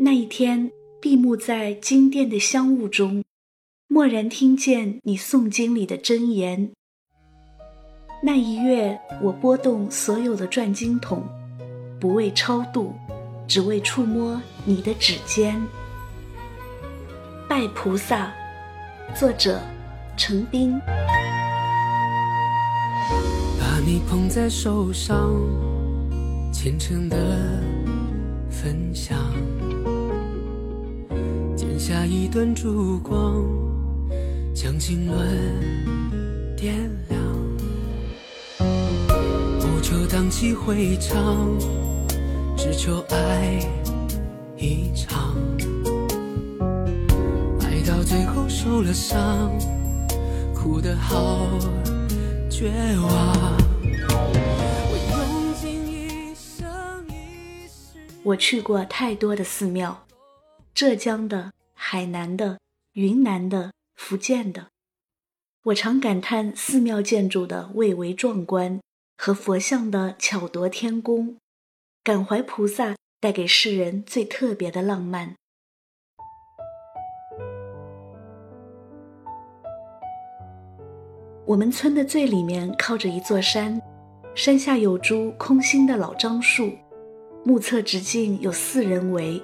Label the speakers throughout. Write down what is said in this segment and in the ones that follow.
Speaker 1: 那一天，闭目在经殿的香雾中，蓦然听见你诵经里的真言。那一月，我拨动所有的转经筒，不为超度，只为触摸你的指尖。拜菩萨，作者：程斌。
Speaker 2: 把你捧在手上，虔诚的分享。下一段烛光，将经纶点亮。不求荡气回肠，只求爱一场。爱到最后受了伤，哭得好绝望。
Speaker 1: 我去过太多的寺庙，浙江的、海南的、云南的、福建的。我常感叹寺庙建筑的蔚为壮观和佛像的巧夺天工，感怀菩萨带给世人最特别的浪漫。我们村的最里面靠着一座山，山下有株空心的老樟树，目测直径有四人围。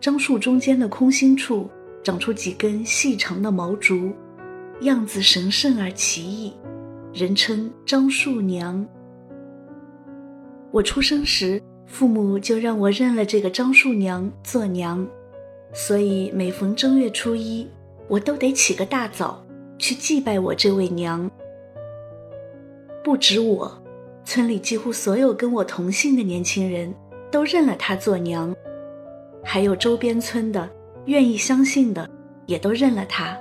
Speaker 1: 樟树中间的空心处长出几根细长的毛竹，样子神圣而奇异，人称樟树娘。我出生时，父母就让我认了这个樟树娘做娘，所以每逢正月初一，我都得起个大早。去祭拜我这位娘。不止我，村里几乎所有跟我同姓的年轻人都认了她做娘，还有周边村的愿意相信的，也都认了他，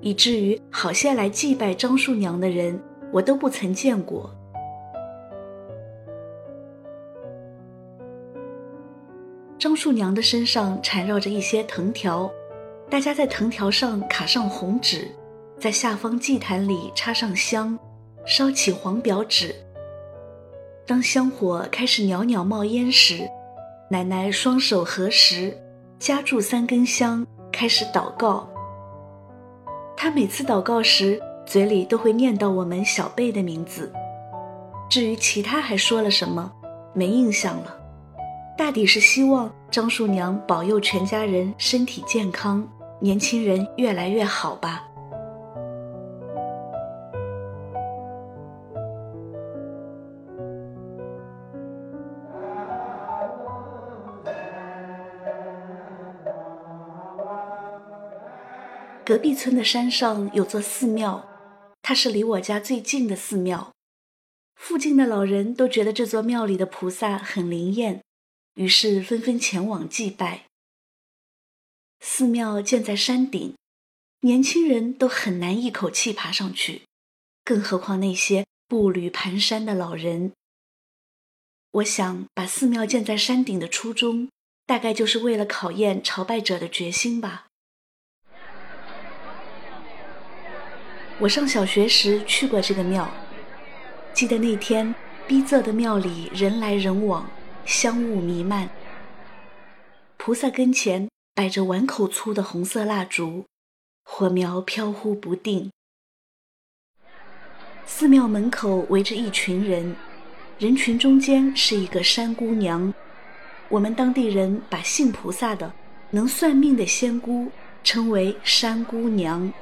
Speaker 1: 以至于好些来祭拜张树娘的人，我都不曾见过。张树娘的身上缠绕着一些藤条，大家在藤条上卡上红纸。在下方祭坛里插上香，烧起黄表纸。当香火开始袅袅冒烟时，奶奶双手合十，夹住三根香，开始祷告。她每次祷告时，嘴里都会念叨我们小辈的名字。至于其他还说了什么，没印象了。大抵是希望张树娘保佑全家人身体健康，年轻人越来越好吧。隔壁村的山上有座寺庙，它是离我家最近的寺庙。附近的老人都觉得这座庙里的菩萨很灵验，于是纷纷前往祭拜。寺庙建在山顶，年轻人都很难一口气爬上去，更何况那些步履蹒跚的老人。我想，把寺庙建在山顶的初衷，大概就是为了考验朝拜者的决心吧。我上小学时去过这个庙，记得那天逼仄的庙里人来人往，香雾弥漫。菩萨跟前摆着碗口粗的红色蜡烛，火苗飘忽不定。寺庙门口围着一群人，人群中间是一个山姑娘，我们当地人把信菩萨的、能算命的仙姑称为山姑娘。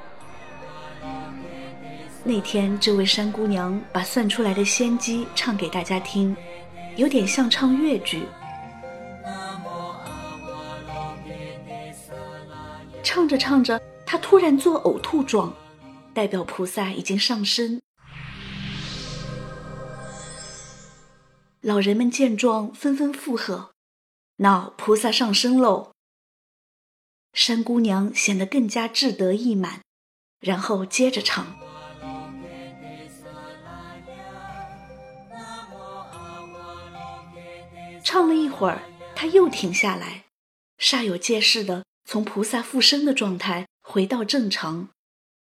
Speaker 1: 那天，这位山姑娘把算出来的仙机唱给大家听，有点像唱越剧。唱着唱着，她突然做呕吐状，代表菩萨已经上身。老人们见状，纷纷附和：“喏，菩萨上身喽！”山姑娘显得更加志得意满，然后接着唱。唱了一会儿，他又停下来，煞有介事的从菩萨附身的状态回到正常，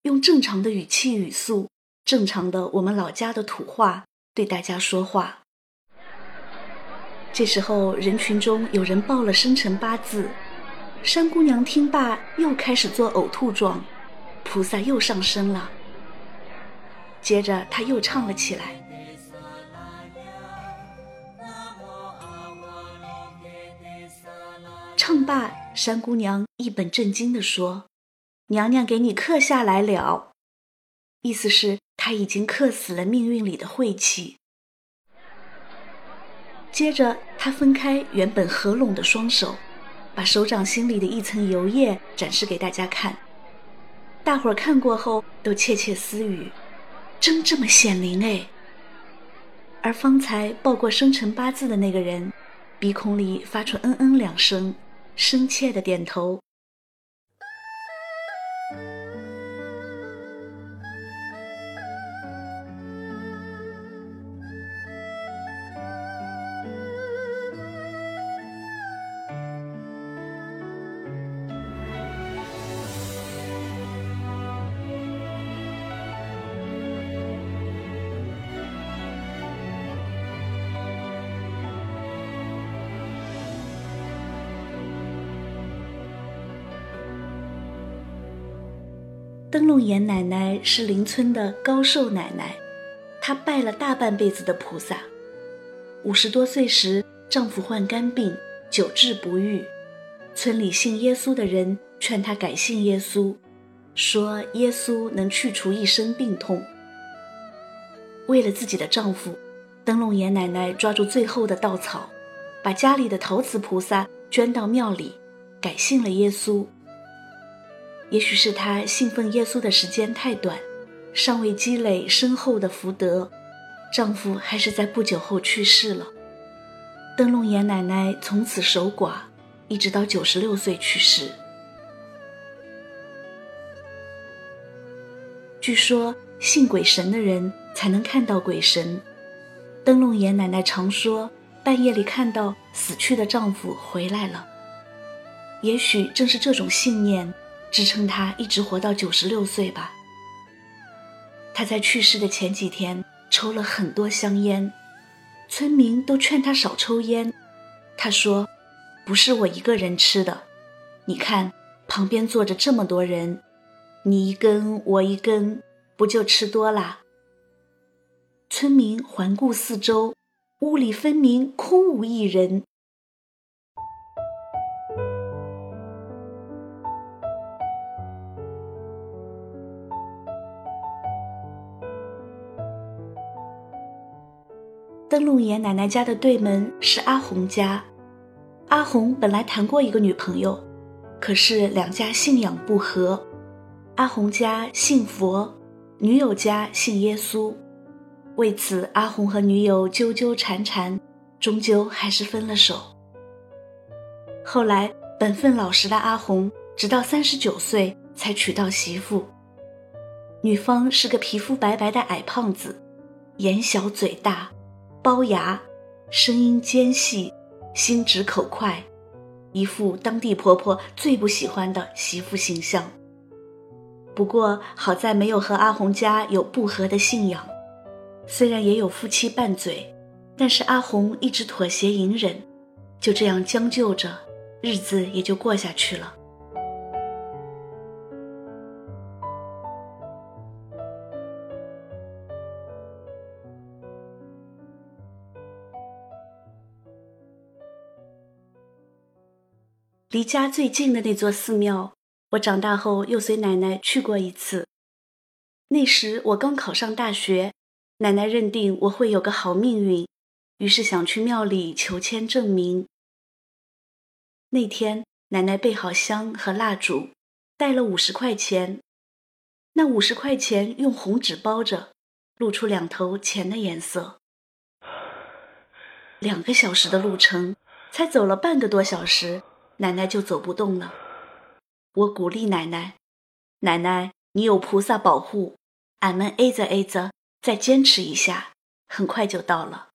Speaker 1: 用正常的语气语速，正常的我们老家的土话对大家说话。这时候，人群中有人报了生辰八字，山姑娘听罢又开始做呕吐状，菩萨又上身了。接着，她又唱了起来。罢，山姑娘一本正经地说：“娘娘给你刻下来了。”意思是她已经刻死了命运里的晦气。接着，她分开原本合拢的双手，把手掌心里的一层油液展示给大家看。大伙看过后都窃窃私语：“真这么显灵哎！”而方才报过生辰八字的那个人，鼻孔里发出嗯嗯两声。深切的点头。灯笼眼奶奶是邻村的高寿奶奶，她拜了大半辈子的菩萨。五十多岁时，丈夫患肝病，久治不愈。村里信耶稣的人劝她改信耶稣，说耶稣能去除一身病痛。为了自己的丈夫，灯笼眼奶奶抓住最后的稻草，把家里的陶瓷菩萨捐到庙里，改信了耶稣。也许是她信奉耶稣的时间太短，尚未积累深厚的福德，丈夫还是在不久后去世了。灯笼岩奶奶从此守寡，一直到九十六岁去世。据说信鬼神的人才能看到鬼神，灯笼岩奶奶常说半夜里看到死去的丈夫回来了。也许正是这种信念。支撑他一直活到九十六岁吧。他在去世的前几天抽了很多香烟，村民都劝他少抽烟。他说：“不是我一个人吃的，你看旁边坐着这么多人，你一根我一根，不就吃多啦？”村民环顾四周，屋里分明空无一人。灯笼爷奶奶家的对门是阿红家，阿红本来谈过一个女朋友，可是两家信仰不合，阿红家信佛，女友家信耶稣，为此阿红和女友纠纠缠缠，终究还是分了手。后来本分老实的阿红，直到三十九岁才娶到媳妇，女方是个皮肤白白的矮胖子，眼小嘴大。龅牙，声音尖细，心直口快，一副当地婆婆最不喜欢的媳妇形象。不过好在没有和阿红家有不和的信仰，虽然也有夫妻拌嘴，但是阿红一直妥协隐忍，就这样将就着，日子也就过下去了。离家最近的那座寺庙，我长大后又随奶奶去过一次。那时我刚考上大学，奶奶认定我会有个好命运，于是想去庙里求签证明。那天，奶奶备好香和蜡烛，带了五十块钱。那五十块钱用红纸包着，露出两头钱的颜色。两个小时的路程，才走了半个多小时。奶奶就走不动了，我鼓励奶奶：“奶奶，你有菩萨保护，俺们 A 着 A 着，再坚持一下，很快就到了。”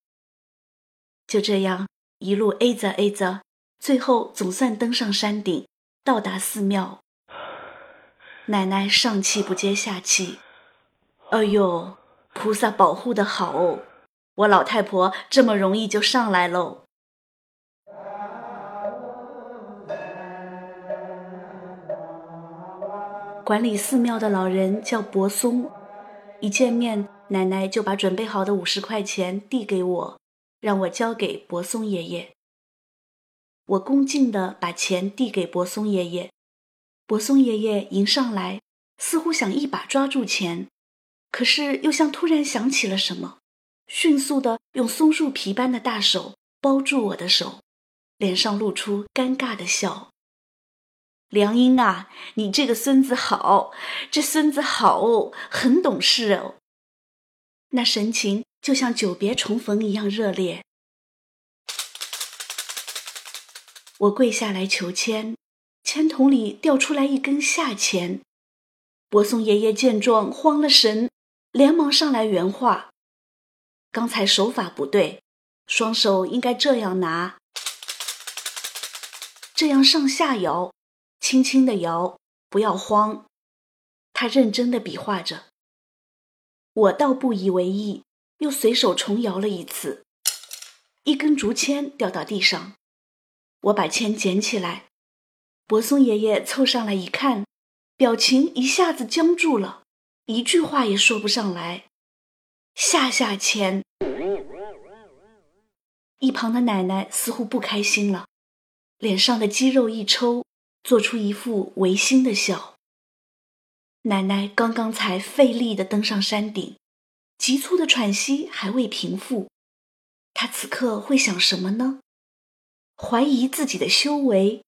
Speaker 1: 就这样一路 A 着 A 着，最后总算登上山顶，到达寺庙。奶奶上气不接下气：“哎呦，菩萨保护的好哦，我老太婆这么容易就上来喽。”管理寺庙的老人叫柏松，一见面，奶奶就把准备好的五十块钱递给我，让我交给柏松爷爷。我恭敬地把钱递给柏松爷爷，柏松爷爷迎上来，似乎想一把抓住钱，可是又像突然想起了什么，迅速地用松树皮般的大手包住我的手，脸上露出尴尬的笑。梁英啊，你这个孙子好，这孙子好哦，很懂事哦。那神情就像久别重逢一样热烈。我跪下来求签，签筒里掉出来一根下签。伯松爷爷见状慌了神，连忙上来圆话：刚才手法不对，双手应该这样拿，这样上下摇。轻轻的摇，不要慌。他认真的比划着，我倒不以为意，又随手重摇了一次，一根竹签掉到地上。我把签捡起来，柏松爷爷凑上来一看，表情一下子僵住了，一句话也说不上来。下下签。一旁的奶奶似乎不开心了，脸上的肌肉一抽。做出一副违心的笑。奶奶刚刚才费力的登上山顶，急促的喘息还未平复，她此刻会想什么呢？怀疑自己的修为，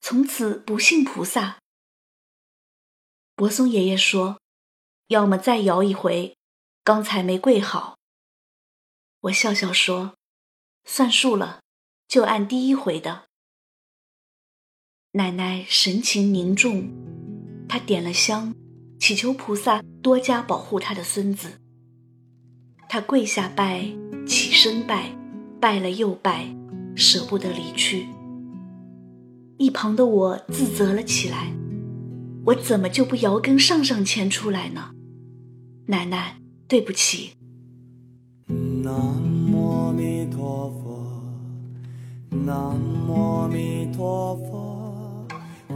Speaker 1: 从此不信菩萨。伯松爷爷说：“要么再摇一回，刚才没跪好。”我笑笑说：“算数了，就按第一回的。”奶奶神情凝重，她点了香，祈求菩萨多加保护她的孙子。她跪下拜，起身拜，拜了又拜，舍不得离去。一旁的我自责了起来：我怎么就不摇根上上签出来呢？奶奶，对不起。南无阿弥陀佛，南无阿弥陀佛。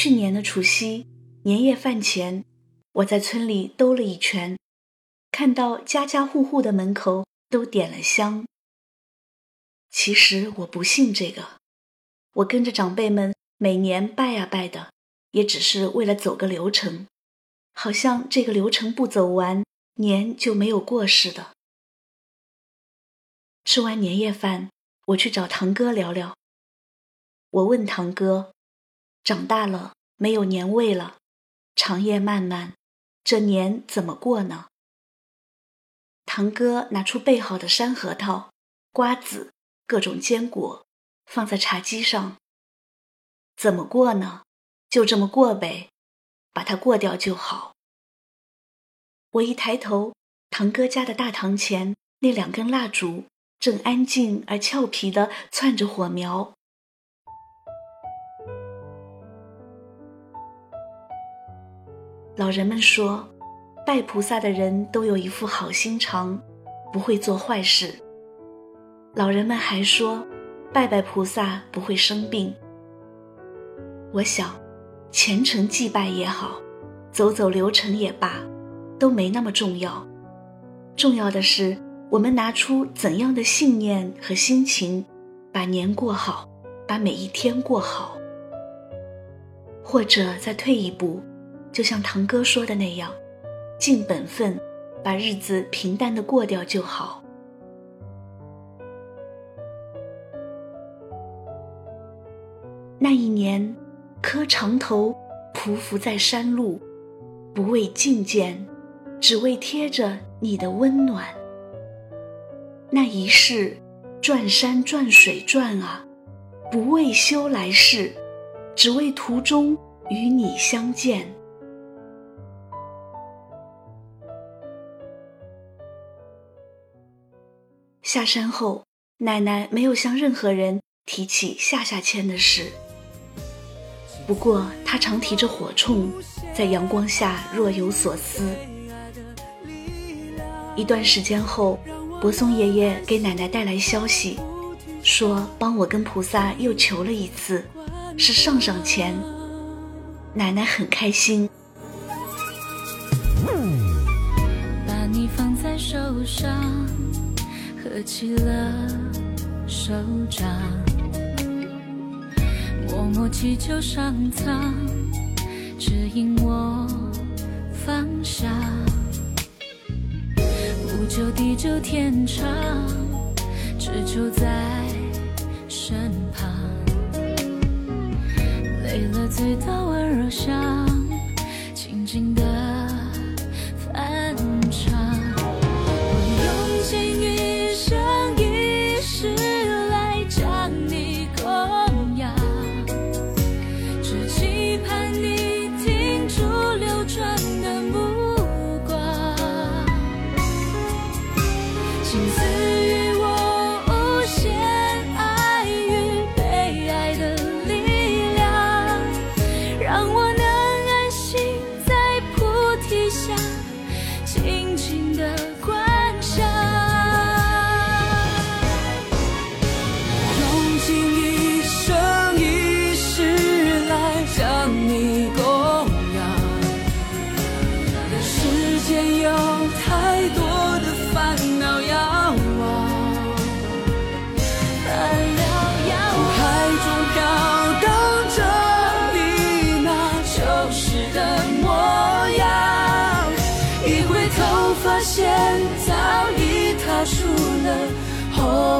Speaker 1: 去年的除夕年夜饭前，我在村里兜了一圈，看到家家户户的门口都点了香。其实我不信这个，我跟着长辈们每年拜呀拜的，也只是为了走个流程，好像这个流程不走完，年就没有过似的。吃完年夜饭，我去找堂哥聊聊。我问堂哥。长大了，没有年味了，长夜漫漫，这年怎么过呢？堂哥拿出备好的山核桃、瓜子、各种坚果，放在茶几上。怎么过呢？就这么过呗，把它过掉就好。我一抬头，堂哥家的大堂前那两根蜡烛正安静而俏皮地窜着火苗。老人们说，拜菩萨的人都有一副好心肠，不会做坏事。老人们还说，拜拜菩萨不会生病。我想，虔诚祭拜也好，走走流程也罢，都没那么重要。重要的是，我们拿出怎样的信念和心情，把年过好，把每一天过好。或者再退一步。就像堂哥说的那样，尽本分，把日子平淡的过掉就好。那一年，磕长头，匍匐在山路，不为觐见，只为贴着你的温暖。那一世，转山转水转啊，不为修来世，只为途中。与你相见。下山后，奶奶没有向任何人提起下下签的事。不过，她常提着火铳，在阳光下若有所思。一段时间后，柏松爷爷给奶奶带来消息，说帮我跟菩萨又求了一次，是上上签。奶奶很开心。
Speaker 3: 把你放在手上。合起了手掌，默默祈求上苍指引我方向。不求地久天长，只求在身旁。累了醉倒温柔乡，静静的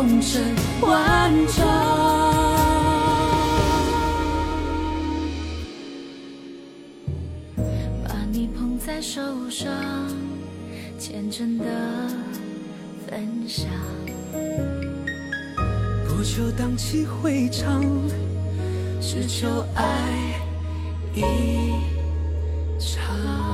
Speaker 3: 红尘万丈，把你捧在手上，虔诚的分享，
Speaker 2: 不求荡气回肠，只求爱。一场。